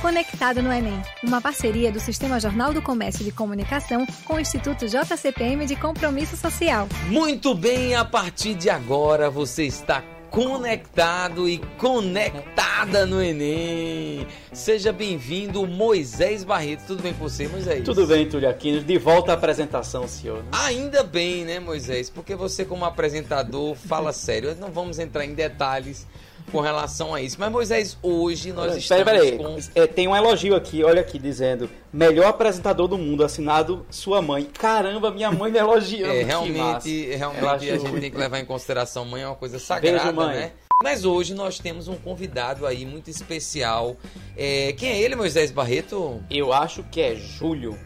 Conectado no Enem, uma parceria do Sistema Jornal do Comércio de Comunicação com o Instituto JCPM de Compromisso Social. Muito bem, a partir de agora você está conectado e conectada no Enem. Seja bem-vindo, Moisés Barreto. Tudo bem com você, Moisés? Tudo bem, Túlio Aquino. De volta à apresentação, senhor. Né? Ainda bem, né, Moisés? Porque você, como apresentador, fala sério. Não vamos entrar em detalhes com relação a isso. Mas, Moisés, hoje nós estamos peraí, com... É, tem um elogio aqui, olha aqui, dizendo melhor apresentador do mundo, assinado sua mãe. Caramba, minha mãe me elogiando. É, realmente, realmente a gente tem que levar em consideração, mãe é uma coisa sagrada, Beijo, mãe. né? Mas hoje nós temos um convidado aí muito especial. É, quem é ele, Moisés Barreto? Eu acho que é Júlio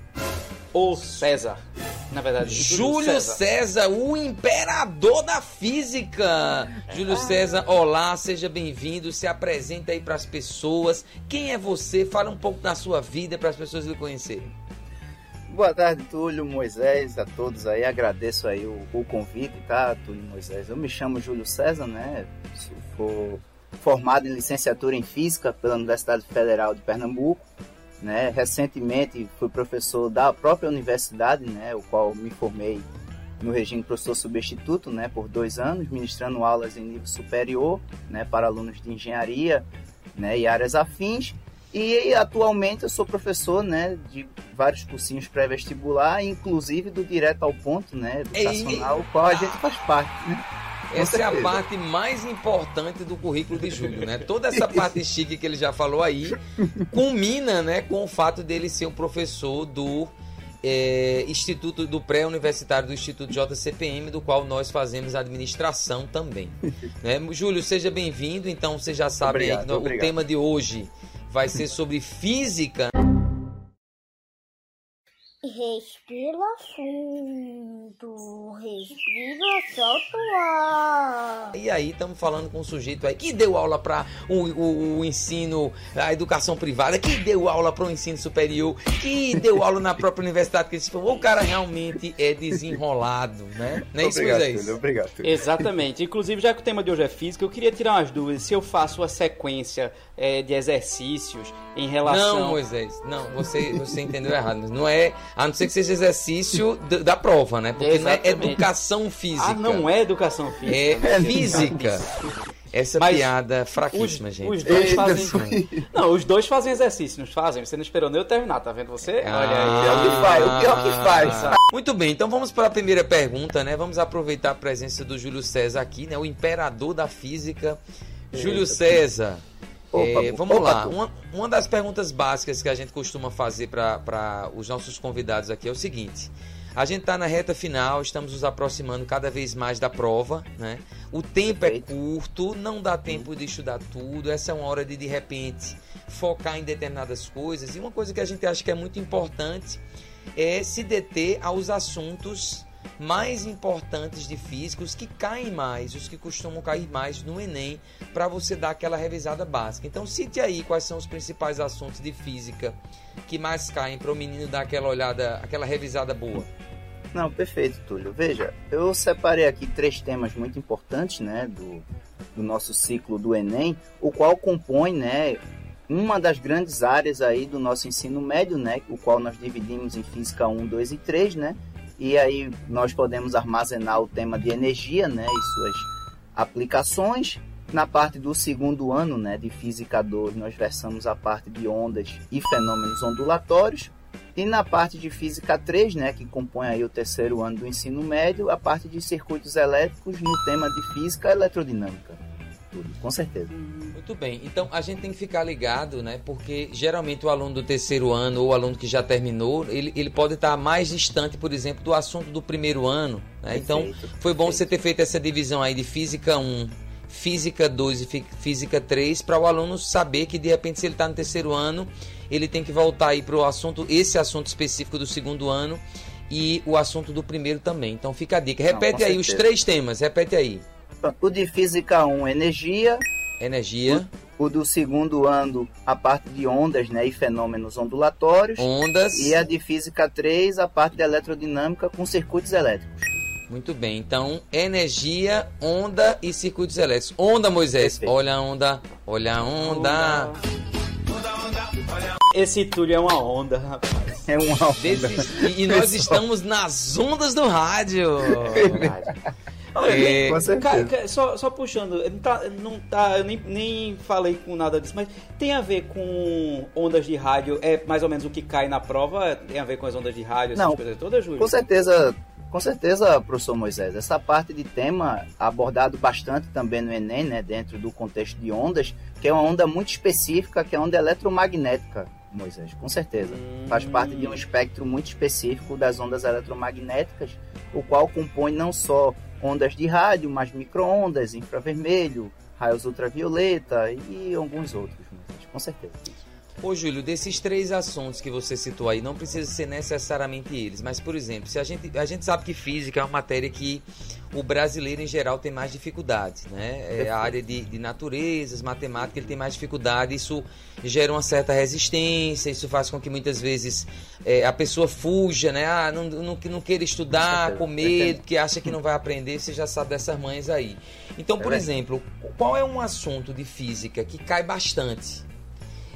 ou César. Na verdade, Júlio César. César, o imperador da física. Júlio César, olá, seja bem-vindo. Se apresenta aí para as pessoas. Quem é você? Fala um pouco da sua vida para as pessoas lhe conhecerem. Boa tarde, Túlio, Moisés, a todos aí. Agradeço aí o, o convite, tá, Túlio Moisés? Eu me chamo Júlio César, né? Sou formado em licenciatura em Física pela Universidade Federal de Pernambuco. Né? Recentemente fui professor da própria universidade, né? O qual me formei no regime professor substituto, né? Por dois anos, ministrando aulas em nível superior, né? Para alunos de engenharia, né? E áreas afins. E atualmente eu sou professor, né, de vários cursinhos pré-vestibular, inclusive do Direto ao Ponto, né, educacional, o qual a gente faz parte, né? Essa é a parte mais importante do currículo de Júlio, né? Toda essa parte chique que ele já falou aí culmina, né, com o fato dele ser um professor do é, Instituto do Pré-Universitário do Instituto JCPM, do qual nós fazemos administração também. né? Júlio, seja bem-vindo. Então, você já sabe obrigado, aí, obrigado. o tema de hoje vai ser sobre física. Respira fundo, respira, solta o ar. E aí estamos falando com um sujeito aí que deu aula para o, o, o, ensino, a educação privada, que deu aula para o ensino superior, que deu aula na própria universidade, que. O cara realmente é desenrolado, né? Não é isso, obrigado, Moisés? Túlio, obrigado. Exatamente. Inclusive, já que o tema de hoje é física, eu queria tirar umas dúvidas. Se eu faço uma sequência é, de exercícios em relação... Não, Moisés, não, você, você entendeu errado. Não é, a não ser que seja exercício da, da prova, né? Porque Exatamente. não é educação física. Ah, não é educação física. É né? física. Essa Mas piada fraquíssima, os, gente. Os dois Eita, fazem. foi. Não, os dois fazem exercício, não fazem? Você não esperou nem eu terminar, tá vendo você? Ah. Olha aí. É o que faz, o pior que faz. Muito bem, então vamos para a primeira pergunta, né? Vamos aproveitar a presença do Júlio César aqui, né? O imperador da física. Júlio César. Opa, é, vamos opa, lá. Uma, uma das perguntas básicas que a gente costuma fazer para os nossos convidados aqui é o seguinte. A gente está na reta final, estamos nos aproximando cada vez mais da prova, né? O tempo é Perfeito. curto, não dá tempo de estudar tudo. Essa é uma hora de, de repente, focar em determinadas coisas. E uma coisa que a gente acha que é muito importante é se deter aos assuntos mais importantes de física, os que caem mais, os que costumam cair mais no Enem, para você dar aquela revisada básica. Então, cite aí quais são os principais assuntos de física que mais caem para o menino dar aquela olhada, aquela revisada boa. Não, perfeito, Túlio. Veja, eu separei aqui três temas muito importantes, né, do, do nosso ciclo do Enem, o qual compõe, né, uma das grandes áreas aí do nosso ensino médio, né, o qual nós dividimos em Física 1, 2 e 3, né, e aí nós podemos armazenar o tema de energia, né, e suas aplicações. Na parte do segundo ano, né, de Física 2, nós versamos a parte de ondas e fenômenos ondulatórios. E na parte de Física 3, né, que compõe aí o terceiro ano do ensino médio, a parte de circuitos elétricos no tema de Física Eletrodinâmica. Tudo, com certeza. Muito bem, então a gente tem que ficar ligado, né? Porque geralmente o aluno do terceiro ano ou o aluno que já terminou, ele, ele pode estar mais distante, por exemplo, do assunto do primeiro ano. Né? Então Perfeito, foi bom você perfeito. ter feito essa divisão aí de Física 1, Física 2 e Fí- Física 3, para o aluno saber que de repente, se ele está no terceiro ano, ele tem que voltar aí para o assunto, esse assunto específico do segundo ano e o assunto do primeiro também. Então fica a dica. Repete com aí os certeza. três temas, repete aí. O de Física 1, energia. Energia, O do segundo ano, a parte de ondas né, e fenômenos ondulatórios. ondas. E a de Física 3, a parte de eletrodinâmica com circuitos elétricos. Muito bem, então energia, onda e circuitos elétricos. Onda, Moisés. Perfeito. Olha a onda, olha a onda. Onda. Esse Túlio é uma onda, rapaz. É uma onda. e, e nós estamos nas ondas do rádio. É, cara, só, só puxando, não tá, não tá, eu nem, nem falei com nada disso, mas tem a ver com ondas de rádio, é mais ou menos o que cai na prova, tem a ver com as ondas de rádio, essas não, coisas todas, Júlio? Com certeza, com certeza, professor Moisés. Essa parte de tema abordado bastante também no Enem, né, dentro do contexto de ondas, que é uma onda muito específica, que é a onda eletromagnética, Moisés, com certeza. Hum. Faz parte de um espectro muito específico das ondas eletromagnéticas, o qual compõe não só ondas de rádio, mas microondas, infravermelho, raios ultravioleta e alguns outros, com certeza. Ô Júlio, desses três assuntos que você citou aí, não precisa ser necessariamente eles, mas por exemplo, se a gente, a gente sabe que física é uma matéria que o brasileiro em geral tem mais dificuldade, né? É a área de, de naturezas, matemática, ele tem mais dificuldade, isso gera uma certa resistência, isso faz com que muitas vezes é, a pessoa fuja, né? Ah, não, não, não queira estudar com medo, que acha que não vai aprender, você já sabe dessas mães aí. Então, por é exemplo, qual é um assunto de física que cai bastante?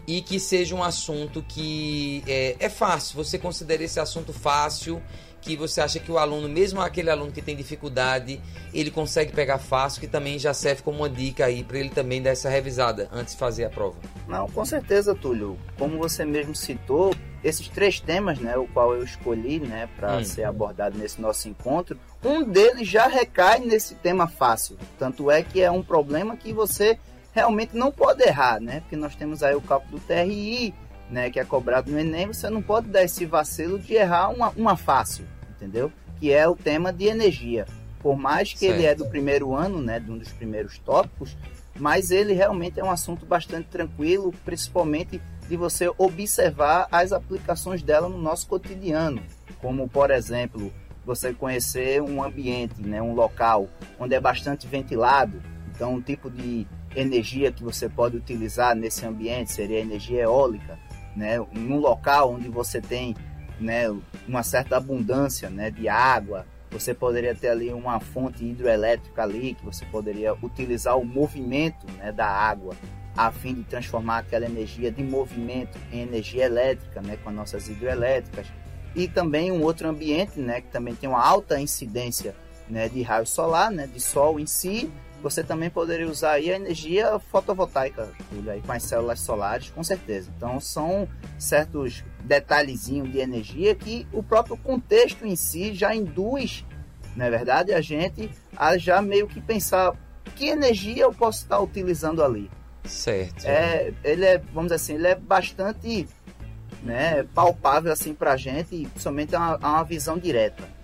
E que seja um assunto que é, é fácil. Você considera esse assunto fácil, que você acha que o aluno, mesmo aquele aluno que tem dificuldade, ele consegue pegar fácil, que também já serve como uma dica aí para ele também dar essa revisada antes de fazer a prova. Não, com certeza, Túlio. Como você mesmo citou, esses três temas, né, o qual eu escolhi, né, para hum. ser abordado nesse nosso encontro, um deles já recai nesse tema fácil. Tanto é que é um problema que você realmente não pode errar, né? Porque nós temos aí o cálculo do TRI, né, que é cobrado no Enem, você não pode dar esse vacilo de errar uma, uma fácil, entendeu? Que é o tema de energia. Por mais que certo. ele é do primeiro ano, né, de um dos primeiros tópicos, mas ele realmente é um assunto bastante tranquilo, principalmente de você observar as aplicações dela no nosso cotidiano, como por exemplo, você conhecer um ambiente, né, um local onde é bastante ventilado, então um tipo de energia que você pode utilizar nesse ambiente seria energia eólica, né? Num local onde você tem, né, uma certa abundância, né, de água, você poderia ter ali uma fonte hidroelétrica ali que você poderia utilizar o movimento, né, da água a fim de transformar aquela energia de movimento em energia elétrica, né, com as nossas hidroelétricas. E também um outro ambiente, né, que também tem uma alta incidência, né, de raio solar, né, de sol em si, você também poderia usar aí a energia fotovoltaica, aí com as células solares, com certeza. Então são certos detalhezinhos de energia que o próprio contexto em si já induz, na é verdade, a gente a já meio que pensar que energia eu posso estar utilizando ali. Certo. É, ele é, vamos dizer assim, ele é bastante né, palpável assim para a gente e principalmente é uma, é uma visão direta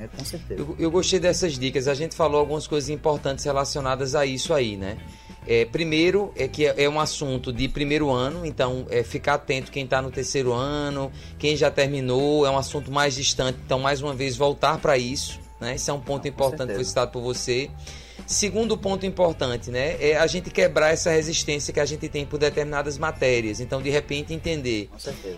é, com certeza. Eu, eu, gostei dessas dicas. A gente falou algumas coisas importantes relacionadas a isso aí, né? É, primeiro, é que é, é um assunto de primeiro ano, então é ficar atento quem está no terceiro ano, quem já terminou, é um assunto mais distante, então mais uma vez voltar para isso, né? Isso é um ponto ah, importante que foi citado por você. Segundo ponto importante, né, é a gente quebrar essa resistência que a gente tem por determinadas matérias. Então, de repente, entender.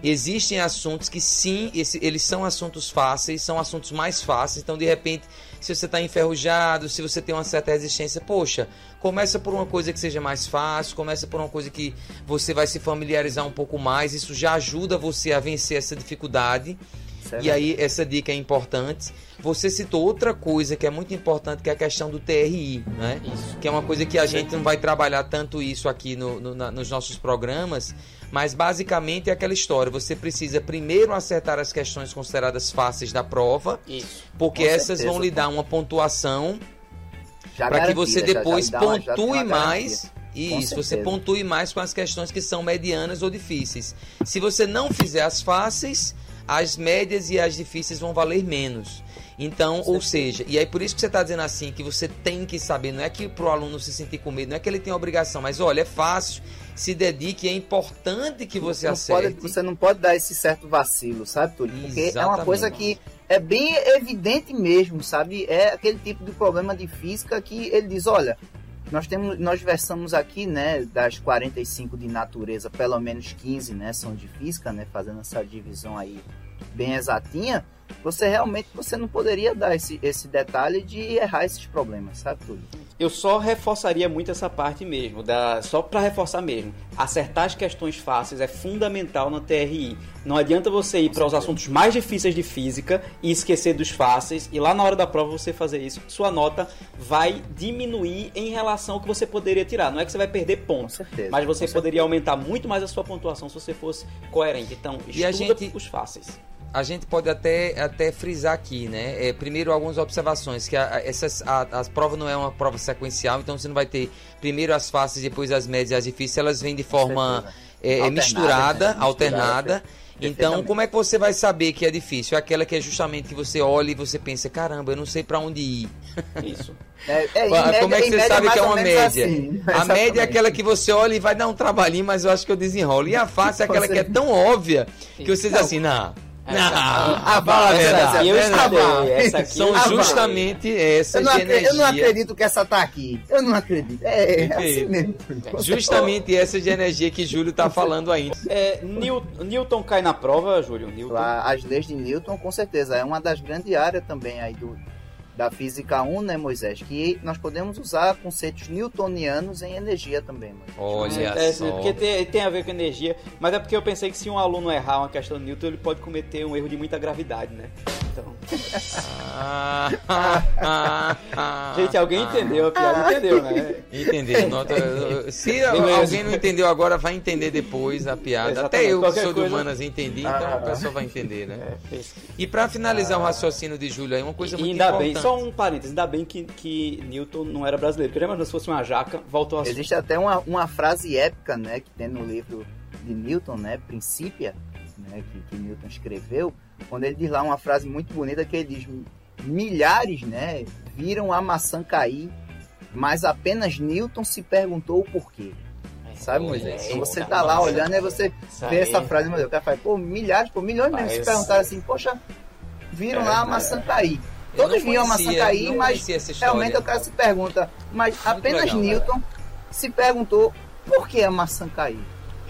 Existem assuntos que sim, esse, eles são assuntos fáceis, são assuntos mais fáceis. Então, de repente, se você está enferrujado, se você tem uma certa resistência, poxa, começa por uma coisa que seja mais fácil, começa por uma coisa que você vai se familiarizar um pouco mais. Isso já ajuda você a vencer essa dificuldade. Certo. E aí, essa dica é importante. Você citou outra coisa que é muito importante, que é a questão do TRI, né? Isso. Que é uma coisa que a gente não vai trabalhar tanto isso aqui no, no na, nos nossos programas, mas basicamente é aquela história. Você precisa primeiro acertar as questões consideradas fáceis da prova, isso. porque Com essas certeza, vão lhe dar uma pontuação para que você depois já, já pontue mais. Isso, você pontue mais com as questões que são medianas ou difíceis. Se você não fizer as fáceis, as médias e as difíceis vão valer menos. Então, ou seja, e aí por isso que você está dizendo assim, que você tem que saber, não é que para o aluno se sentir com medo, não é que ele tem obrigação, mas olha, é fácil, se dedique, é importante que você não acerte. Pode, você não pode dar esse certo vacilo, sabe, Túlio? Porque Exatamente. é uma coisa que é bem evidente mesmo, sabe? É aquele tipo de problema de física que ele diz, olha, nós temos, nós versamos aqui, né, das 45 de natureza, pelo menos 15, né, são de física, né, fazendo essa divisão aí bem exatinha. você realmente você não poderia dar esse, esse detalhe de errar esses problemas, sabe tudo? Eu só reforçaria muito essa parte mesmo, da, só para reforçar mesmo. Acertar as questões fáceis é fundamental na TRI. Não adianta você ir para os assuntos mais difíceis de física e esquecer dos fáceis, e lá na hora da prova você fazer isso, sua nota vai diminuir em relação ao que você poderia tirar. Não é que você vai perder pontos, certeza, mas você com poderia aumentar muito mais a sua pontuação se você fosse coerente. Então, E a estuda gente- os fáceis. A gente pode até, até frisar aqui, né? É, primeiro, algumas observações, que a, a- essas, a, as provas não é uma prova sequencial, então você não vai ter primeiro as fáceis, depois as médias e as difíceis, elas vêm de forma certeza. é, Alternada, misturada, né? alternada. Então, como é que você vai saber que é difícil? É aquela que é justamente que você olha e você pensa, caramba, eu não sei pra onde ir. Isso. É, é, em Como média- é que você média sabe que é uma média? assim. A média é aquela que você olha e vai dar um trabalhinho, mas eu acho que eu desenrolo. E a fácil é aquela Você- que é tão óbvia que você diz assim, não. Não, Ah, fala a essa- verdade. aqui eu essa- estudei, ah, essa aqui São justamente essas Eu acre- eu não acredito que essa tá aqui. Eu não acredito. É, é assim mesmo. Justamente essas de energia que Júlio tá falando aí. É, Newton, Newton cai na prova, Júlio? Newton. As leis de Newton, com certeza, é uma das grandes áreas também aí do, da física 1, né, Moisés? Que nós podemos usar conceitos newtonianos em energia também, Moisés. Olha É, só. porque tem, tem a ver com energia, mas é porque eu pensei que se um aluno errar uma questão de Newton, ele pode cometer um erro de muita gravidade, né? Então, Ah, ah, ah, ah, gente, alguém ah. entendeu a piada? Entendeu, né? Entendeu? Nota- Se Beleza. alguém não entendeu agora, vai entender depois a piada. Exatamente. Até eu, que sou de coisa- humanas, entendi, então Ah. a pessoa vai entender, né? É, isso. E pra finalizar o raciocínio de Júlio aí, uma coisa E muito ainda importante. bem, só um parênteses, ainda bem que, que Newton não era brasileiro. Porque lembra se fosse uma jaca, voltou a Existe até uma, uma frase épica, né, que tem no livro de Newton, né, Princípia, né, que, que Newton escreveu, quando ele diz lá uma frase muito bonita que ele diz milhares, né, viram a maçã cair, mas apenas Newton se perguntou o porquê. Sabe, Moisés? É, Então você tá lá olhando e você vê essa frase, mas o cara fala, pô, milhares, pô, milhões mesmo se perguntaram assim, poxa, viram É, lá a maçã cair. Todos viam a maçã cair, mas. Realmente o cara se pergunta, mas apenas legal, Newton se perguntou por que a maçã caiu.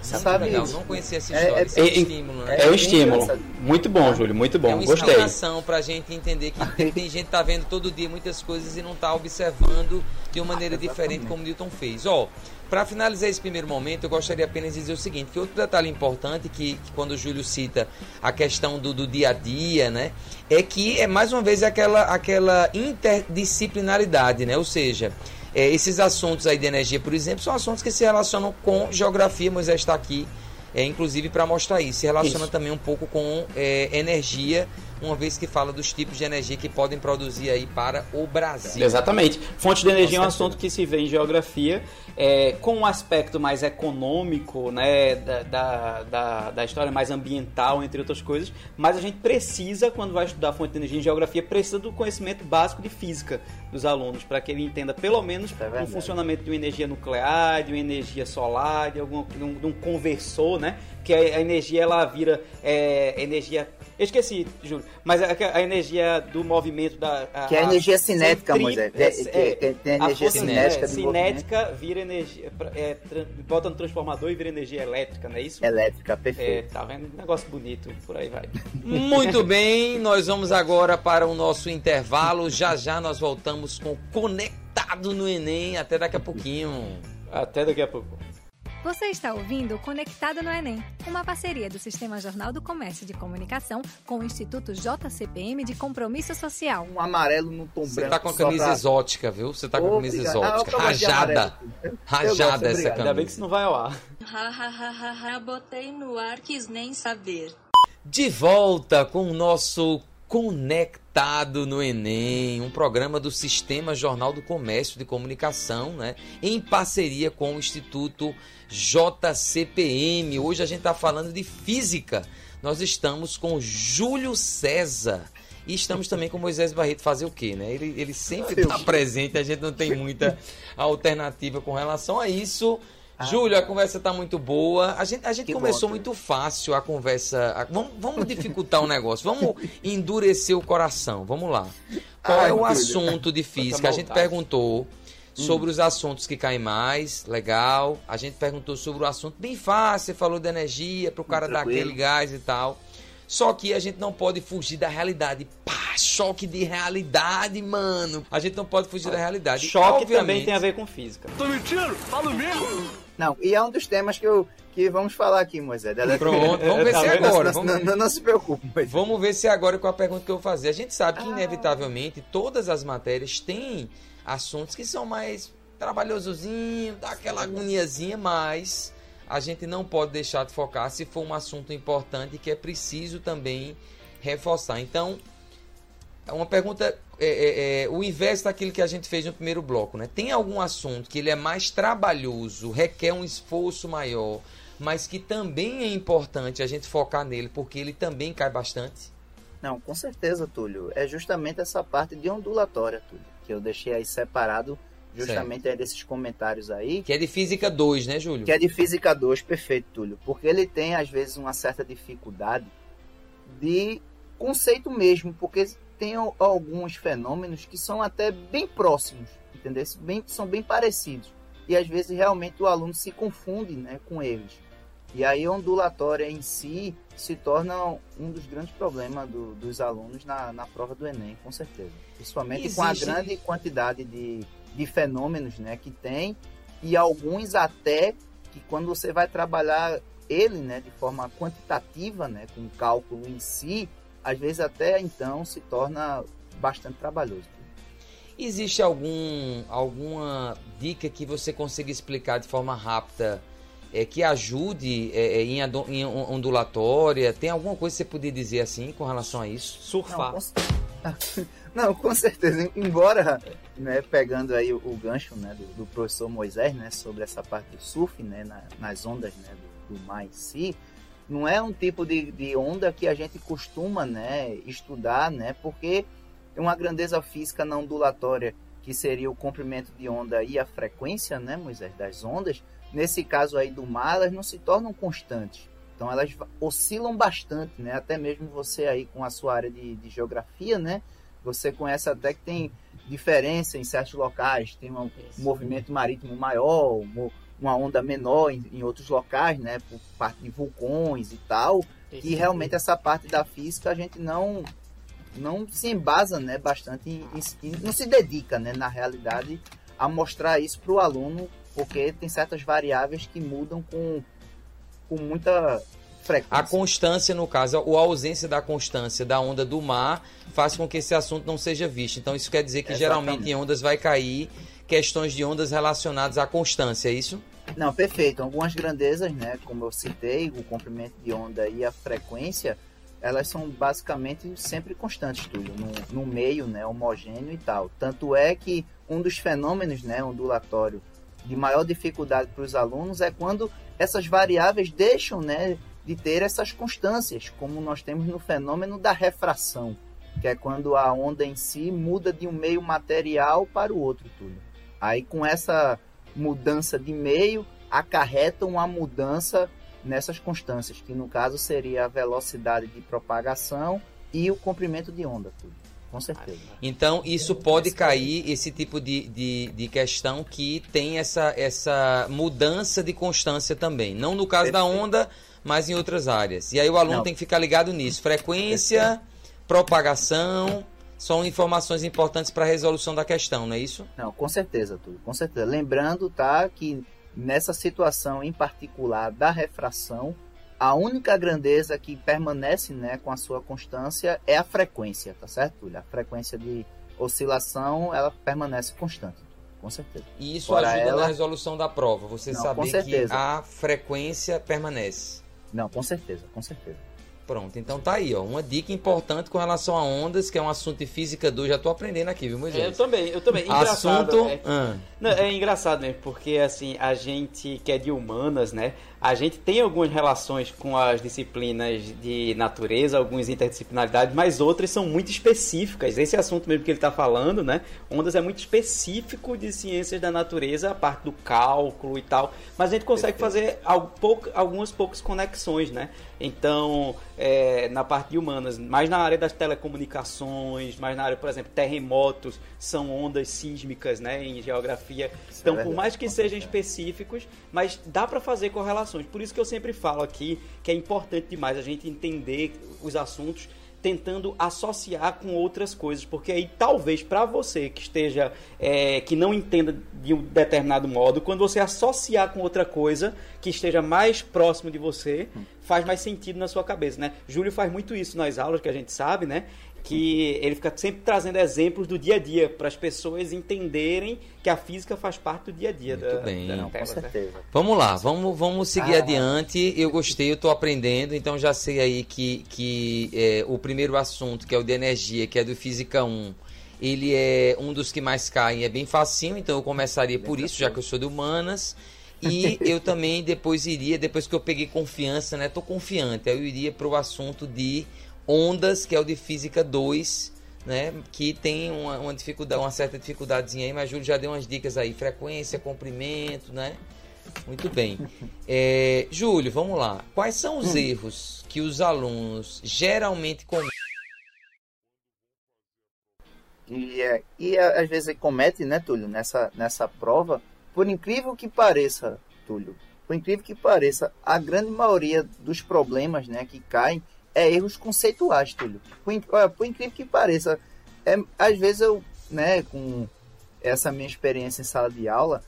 Muito Sabe legal, isso? não conhecia essa É- história. é- Isso é um é- estímulo, né? É um É estímulo. Muito bom, Júlio, muito bom. é uma Gostei. inspiração pra gente entender que tem, tem gente que tá vendo todo dia muitas coisas e não tá observando de uma maneira diferente como Newton fez. Ó, para finalizar esse primeiro momento, eu gostaria apenas de dizer o seguinte, que outro detalhe importante que, que quando o Júlio cita a questão do, do dia a dia, né, é que é mais uma vez aquela aquela interdisciplinaridade, né? Ou seja, é, esses assuntos aí de energia, por exemplo, são assuntos que se relacionam com geografia, Moisés está aqui é, inclusive para mostrar isso. Se relaciona Isso. também um pouco com é, energia, uma vez que fala dos tipos de energia que podem produzir aí para o Brasil. Exatamente. Fonte de energia é um assunto que se vê em geografia é, com um aspecto mais econômico, né, da, da, da, da história mais ambiental, entre outras coisas, mas a gente precisa, quando vai estudar fonte de energia em geografia, precisa do conhecimento básico de física dos alunos, para que ele entenda pelo menos É o funcionamento de uma energia nuclear, de uma energia solar, de, algum, de, um, de um conversor, né? Que a, a energia ela vira é, energia. Eu esqueci, Júlio, mas a, a energia do movimento da. Que é a energia cinética, centri- Moisés. é, É, é, tem a a energia cinética é, do movimento. cinética vira energia. É, tra- bota no transformador e vira energia elétrica, não é isso? Elétrica, É, perfeito. tá vendo? Negócio bonito, por aí vai. Muito bem, nós vamos agora para o nosso intervalo. Já já nós voltamos com Conectado no Enem. Até daqui a pouquinho. Até daqui a pouco. Você está ouvindo Conectado no Enem, uma parceria do Sistema Jornal do Comércio de Comunicação com o Instituto JCPM de Compromisso Social. Um amarelo no tom Você branco. tá com a camisa pra- exótica, viu? Você tá com a camisa Obrigado. Ah, eu exótica. de Rajada. Rajada gosto, essa obrigado. Ainda bem que camisa. isso não vai ao ar. Ha ha ha ha ha, botei no ar, quis nem saber. De volta com o nosso Conectado no Enem, um programa do Sistema Jornal do Comércio de Comunicação, né? Em parceria com o Instituto JCPM. Hoje a gente está falando de física. Nós estamos com Júlio César. E estamos também com Moisés Barreto. Fazer o quê, né? Ele, ele sempre está presente, a gente não tem muita alternativa com relação a isso. Júlio, a conversa está muito boa. A gente, a gente Que começou bom, muito fácil a conversa. a- vamos, vamos dificultar o negócio. Vamos endurecer o coração. Vamos lá. Qual Ai, é o Júlio. assunto de física? A gente perguntou sobre os assuntos que caem mais, legal. A gente perguntou sobre o assunto bem fácil, você falou de energia, para o cara dar aquele gás e tal. Só que a gente não pode fugir da realidade. Pá, choque de realidade, mano. A gente não pode fugir da realidade. Choque Obviamente- também tem a ver com física. Não, e é um dos temas que, eu, que vamos falar aqui, Moisés. da Pronto, vamos ver Tá se agora. Não, Vamos... não, não se preocupe, Moisés. Vamos ver se agora com a pergunta que eu vou fazer. A gente sabe que, Ah. inevitavelmente, todas as matérias têm assuntos que são mais trabalhosozinho, dá aquela agoniazinha, mas a gente não pode deixar de focar se for um assunto importante que é preciso também reforçar. Então, é uma pergunta, é, é, é, o inverso daquilo que a gente fez no primeiro bloco, né? Tem algum assunto que ele é mais trabalhoso, requer um esforço maior, mas que também é importante a gente focar nele, porque ele também cai bastante? Não, com certeza, Túlio. É justamente essa parte de ondulatória, Túlio, que eu deixei aí separado justamente aí desses comentários aí, Que é de Física 2, né, Júlio? que é de Física 2, perfeito, Túlio, porque ele tem, às vezes, uma certa dificuldade de conceito mesmo, porque tem al- alguns fenômenos que são até bem próximos, entendeu? Bem, são bem parecidos. E às vezes realmente o aluno se confunde né, com eles. E aí a ondulatória em si se torna um dos grandes problemas do- dos alunos na, na prova do Enem, com certeza. Principalmente com a Existe- grande quantidade de, de fenômenos né, que tem, e alguns até que quando você vai trabalhar ele né, de forma quantitativa, né, com cálculo em si, às vezes até então se torna bastante trabalhoso. Existe algum, alguma dica que você consiga explicar de forma rápida é, que ajude é, é, em, em ondulatória? Tem alguma coisa que você poderia dizer assim com relação a isso? Não, Surfar. com, não, com certeza. Embora, né, pegando aí o, o gancho né, do, do professor Moisés, né, sobre essa parte do surf, né, na- nas ondas né, do, do mar em si, não é um tipo de, de onda que a gente costuma né, estudar, né, porque uma grandeza física não ondulatória, que seria o comprimento de onda e a frequência, né, Moisés, das ondas, nesse caso aí do mar, elas não se tornam constantes. Então elas oscilam bastante, né? Até mesmo você aí com a sua área de, de geografia, né? Você conhece até que tem diferença em certos locais, tem um movimento marítimo maior, uma onda menor em, em outros locais, né? Por parte de vulcões e tal. E realmente essa parte da física a gente não não se embasa, né? Bastante em, em- em- não se dedica, né? Na realidade a mostrar isso para o aluno, porque tem certas variáveis que mudam com com muita frequência. A constância, no caso, ou a ausência da constância da onda do mar faz com que esse assunto não seja visto. Então isso quer dizer que Exatamente. geralmente em ondas vai cair questões de ondas relacionadas à constância, é isso? Não, perfeito. Algumas grandezas, né, como eu citei, o comprimento de onda e a frequência, elas são basicamente sempre constantes, Túlio, no, no meio, né, homogêneo e tal. Tanto é que um dos fenômenos, né, ondulatório de maior dificuldade para os alunos é quando essas variáveis deixam, né, de ter essas constâncias, como nós temos no fenômeno da refração, que é quando a onda em si muda de um meio material para o outro, Túlio. Aí com essa mudança de meio acarreta uma mudança nessas constâncias, que no caso seria a velocidade de propagação e o comprimento de onda, tudo. Com certeza. Então, isso pode cair, esse tipo de, de, de questão que tem essa, essa mudança de constância também. Não no caso da Perfeito. onda, mas em outras áreas. E aí o aluno Não. tem que ficar ligado nisso. Frequência, propagação, são informações importantes para a resolução da questão, não é isso? Não, com certeza, tudo. Com certeza. Lembrando, tá, que nessa situação em particular da refração, a única grandeza que permanece, né, com a sua constância é a frequência, tá certo, Túlio? A frequência de oscilação, ela permanece constante, com certeza. E isso Fora ajuda ela- na resolução da prova, você Não, saber que a frequência permanece. Não, com certeza, com certeza. Pronto, então tá aí, ó. Uma dica importante com relação a ondas, que é um assunto de física 2, já tô aprendendo aqui, viu, É, eu Moisés? também, eu também. Engraçado, Assunto. é, Ah, Não, é engraçado, né? Porque assim, a gente que é de humanas, né? A gente tem algumas relações com as disciplinas de natureza, algumas interdisciplinaridades, mas outras são muito específicas. Esse assunto mesmo que ele está falando, né? Ondas é muito específico de ciências da natureza, a parte do cálculo e tal. Mas a gente consegue fazer al- pouco- algumas poucas conexões, né? Então, é, na parte de humanas, mais na área das telecomunicações, mais na área, por exemplo, terremotos, são ondas sísmicas, né, em geografia. Isso então, é por mais que sejam específicos, mas dá para fazer correlações. Por isso que eu sempre falo aqui que é importante demais a gente entender os assuntos tentando associar com outras coisas, porque aí talvez para você que esteja é, que não entenda de um determinado modo, quando você associar com outra coisa que esteja mais próximo de você, faz mais sentido na sua cabeça, né? Júlio faz muito isso nas aulas que a gente sabe, né? Que ele fica sempre trazendo exemplos do dia a dia para as pessoas entenderem que a física faz parte do dia a dia. Muito da, bem. Da Não, com certeza. Vamos lá, vamos, vamos seguir ah, adiante. Eu gostei, eu estou aprendendo, então já sei aí que, que é, o primeiro assunto, que é o de energia, que é do Física 1, ele é um dos que mais caem, é bem facinho, então eu começaria bem por isso, já que eu sou de humanas. E eu também depois iria, depois que eu peguei confiança, né? Tô confiante, eu iria para o assunto de ondas, que é o de física 2, né? Que tem uma, uma dificuldade, uma certa dificuldadezinha aí, mas Júlio já deu umas dicas aí, frequência, comprimento, né? Muito bem. É, Júlio, vamos lá. Quais são os hum. erros que os alunos geralmente cometem? E, é, e às vezes comete, né, Túlio, nessa, nessa prova, por incrível que pareça, Túlio, por incrível que pareça, a grande maioria dos problemas né, que caem é erros conceituais, Túlio. Por, por incrível que pareça, é, às vezes eu, né, com essa minha experiência em sala de aula,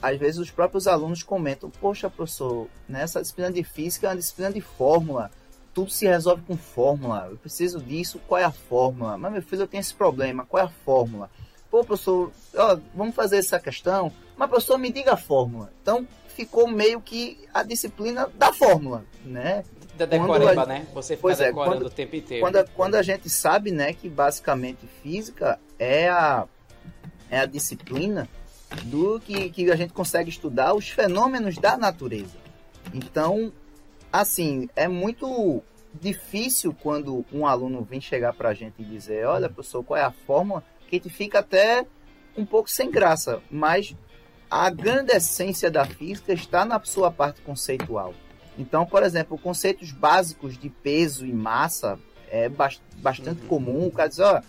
às vezes os próprios alunos comentam: Poxa, professor, nessa disciplina de física é uma disciplina de fórmula. Tudo se resolve com fórmula. Eu preciso disso, qual é a fórmula? Mas meu filho, eu tenho esse problema, qual é a fórmula? Pô, professor, ó, vamos fazer essa questão. Mas, professor, me diga a fórmula. Então, ficou meio que a disciplina da fórmula, né? Da decoreba, a, né? Você fica é, decorando quando, o tempo inteiro. Quando, quando a gente sabe, né, que basicamente física é a, é a disciplina do que, que a gente consegue estudar os fenômenos da natureza. Então, assim, é muito difícil quando um aluno vem chegar para a gente e dizer, olha, professor, qual é a fórmula? Que a gente fica até um pouco sem graça, mas a grande essência da física está na sua parte conceitual. Então, por exemplo, conceitos básicos de peso e massa é bastante uhum. comum. O cara diz, ó,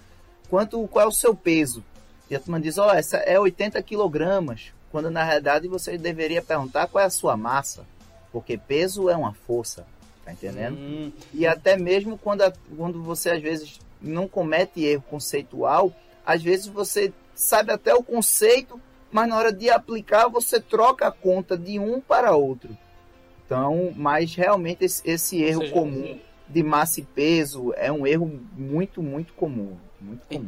quanto, qual é o seu peso? E a turma diz, ó, essa é 80 quilogramas. Quando na realidade você deveria perguntar qual é a sua massa. Porque peso é uma força, tá entendendo? Uhum. E até mesmo quando, a, quando você às vezes não comete erro conceitual, às vezes você sabe até o conceito, mas na hora de aplicar você troca a conta de um para outro. Então, mas realmente esse, esse erro seja, comum de massa e peso é um erro muito, muito comum. Muito comum.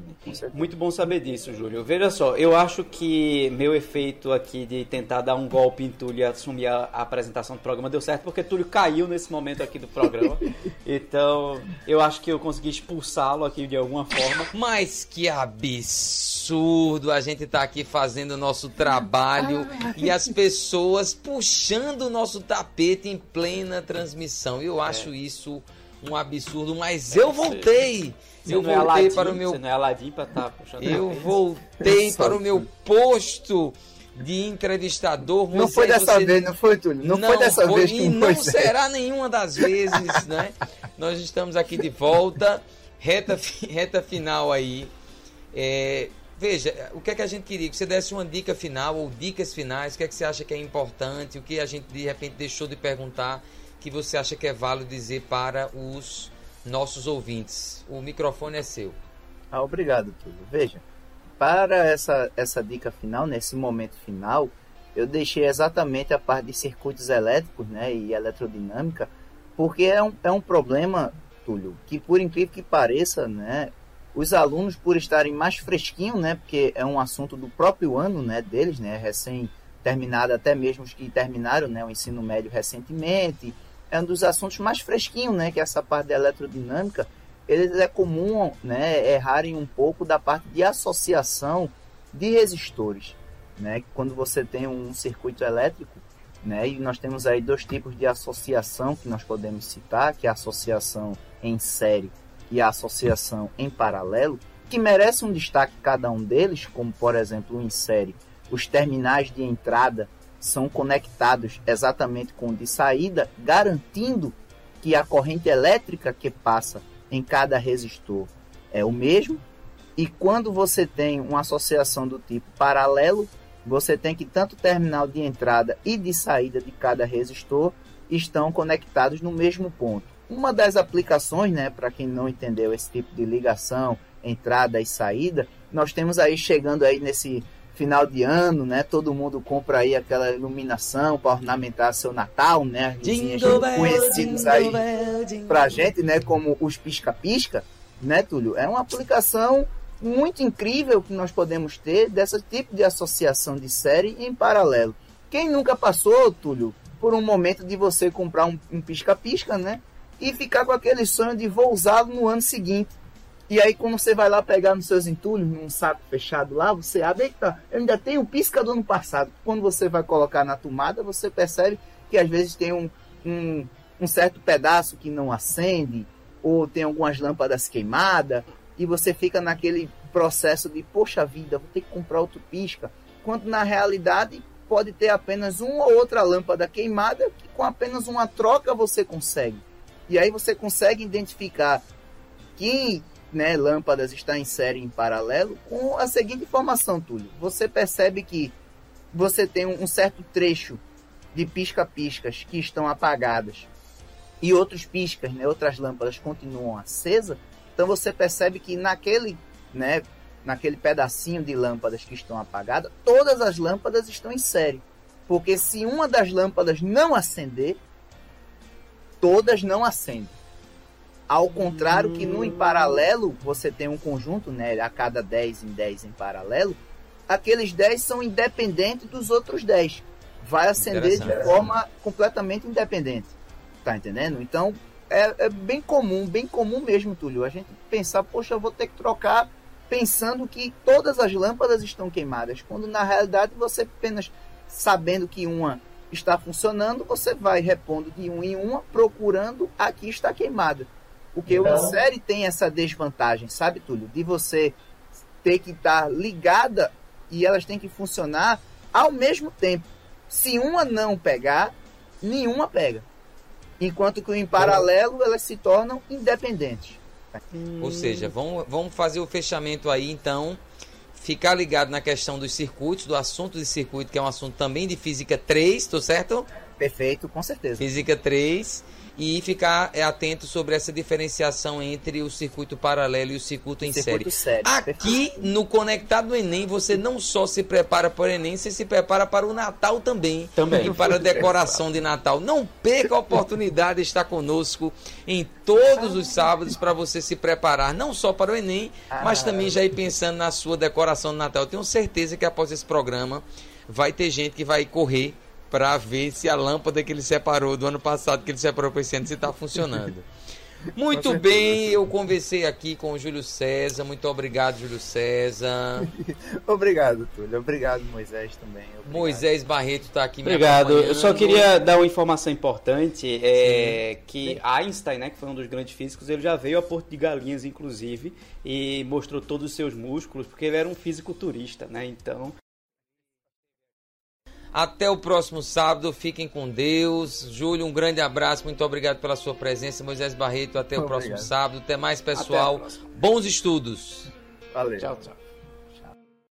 Muito bom saber disso, Júlio. Veja só, eu acho que meu efeito aqui de tentar dar um golpe em Túlio e assumir a, a apresentação do programa deu certo porque Túlio caiu nesse momento aqui do programa. então, eu acho que eu consegui expulsá-lo aqui de alguma forma. Mas que absurdo a gente tá aqui fazendo o nosso trabalho e as pessoas puxando o nosso tapete em plena transmissão. Eu acho é. isso um absurdo, mas eu voltei. Você eu é voltei é Aladim, para o meu. Você não é Aladim para estar tá puxando Eu voltei para o meu posto de entrevistador. Não foi dessa você... vez, não foi, Túlio? Não, não foi dessa foi, vez que E não será nenhuma das vezes, né? Nós estamos aqui de volta, reta, reta final aí. É, veja, o que é que a gente queria? Que você desse uma dica final ou dicas finais, o que é que você acha que é importante, o que a gente de repente deixou de perguntar, que você acha que é válido dizer para os nossos ouvintes. O microfone é seu. Ah, obrigado, Túlio. Veja, para essa, essa dica final, nesse momento final, eu deixei exatamente a parte de circuitos elétricos né, e eletrodinâmica, porque é um, é um problema, Túlio, que por incrível que pareça, né, os alunos, por estarem mais fresquinhos, né, porque é um assunto do próprio ano né, deles, né, recém terminado, até mesmo os que terminaram né, o ensino médio recentemente, é um dos assuntos mais fresquinhos, né? Que é essa parte da eletrodinâmica. Eles é comum né, errarem um pouco da parte de associação de resistores. Né? Quando você tem um circuito elétrico, né, e nós temos aí dois tipos de associação que nós podemos citar, que é a associação em série e a associação em paralelo, que merece um destaque cada um deles, como por exemplo em série, os terminais de entrada são conectados exatamente com o de saída, garantindo que a corrente elétrica que passa em cada resistor é o mesmo. E quando você tem uma associação do tipo paralelo, você tem que tanto o terminal de entrada e de saída de cada resistor estão conectados no mesmo ponto. Uma das aplicações, né, para quem não entendeu esse tipo de ligação, entrada e saída, nós temos aí chegando aí nesse final de ano, né? Todo mundo compra aí aquela iluminação para ornamentar seu Natal, né? As luzinhas conhecidas aí pra gente, né? Como os pisca-pisca, né, Túlio? É uma aplicação muito incrível que nós podemos ter desse tipo de associação de série em paralelo. Quem nunca passou, Túlio, por um momento de você comprar um pisca-pisca, um né? E ficar com aquele sonho de vou usá-lo no ano seguinte. E aí, quando você vai lá pegar nos seus entulhos, num saco fechado lá, você abre, eita, eu ainda tenho pisca do ano passado. Quando você vai colocar na tomada, você percebe que às vezes tem um, um, um certo pedaço que não acende, ou tem algumas lâmpadas queimadas, e você fica naquele processo de, poxa vida, vou ter que comprar outro pisca. Quando na realidade pode ter apenas uma ou outra lâmpada queimada, que com apenas uma troca você consegue. E aí você consegue identificar que né, lâmpadas está em série em paralelo com a seguinte informação, Túlio. Você percebe que você tem um certo trecho de pisca-piscas que estão apagadas e outros piscas, né, outras lâmpadas continuam acesas. Então você percebe que naquele, né, naquele pedacinho de lâmpadas que estão apagadas, todas as lâmpadas estão em série. Porque se uma das lâmpadas não acender, todas não acendem. Ao contrário que no em paralelo, você tem um conjunto, né, a cada 10 em 10 em paralelo, aqueles 10 são independentes dos outros 10. Vai acender de forma completamente independente. Tá entendendo? Então, é, é, bem comum, bem comum mesmo, Túlio. A gente pensar, poxa, eu vou ter que trocar pensando que todas as lâmpadas estão queimadas, quando na realidade você apenas sabendo que uma está funcionando, você vai repondo de um em uma, procurando a que está queimada. Porque então... uma série tem essa desvantagem, sabe, Túlio? De você ter que estar tá ligada e elas têm que funcionar ao mesmo tempo. Se uma não pegar, nenhuma pega. Enquanto que em paralelo elas se tornam independentes. Ou seja, vamos, vamos fazer o fechamento aí então. Ficar ligado na questão dos circuitos, do assunto de circuito, que é um assunto também de física 3, tô certo? Perfeito, com certeza. Física 3 e ficar é, atento sobre essa diferenciação entre o circuito paralelo e o circuito em circuito série. série. Aqui no Conectado Enem, você não só se prepara para o Enem, você se prepara para o Natal também. Também. E para a decoração de Natal. Não perca a oportunidade de estar conosco em todos os sábados para você se preparar, não só para o Enem, mas também já ir pensando na sua decoração de Natal. Eu tenho certeza que após esse programa vai ter gente que vai correr para ver se a lâmpada que ele separou do ano passado, que ele separou para esse ano, se está funcionando. Muito bem, eu conversei aqui com o Júlio César. Muito obrigado, Júlio César. obrigado, Túlio. Obrigado, Moisés também. Obrigado. Moisés Barreto está aqui me Obrigado. Eu só queria dar uma informação importante, é, que Sim. Einstein, né, que foi um dos grandes físicos, ele já veio a Porto de Galinhas, inclusive, e mostrou todos os seus músculos, porque ele era um físico turista, né? Então, até o próximo sábado, fiquem com Deus. Júlio, um grande abraço, muito obrigado pela sua presença. Moisés Barreto, até o próximo sábado. Até mais, pessoal. Até Bons estudos. Valeu. Tchau, tchau.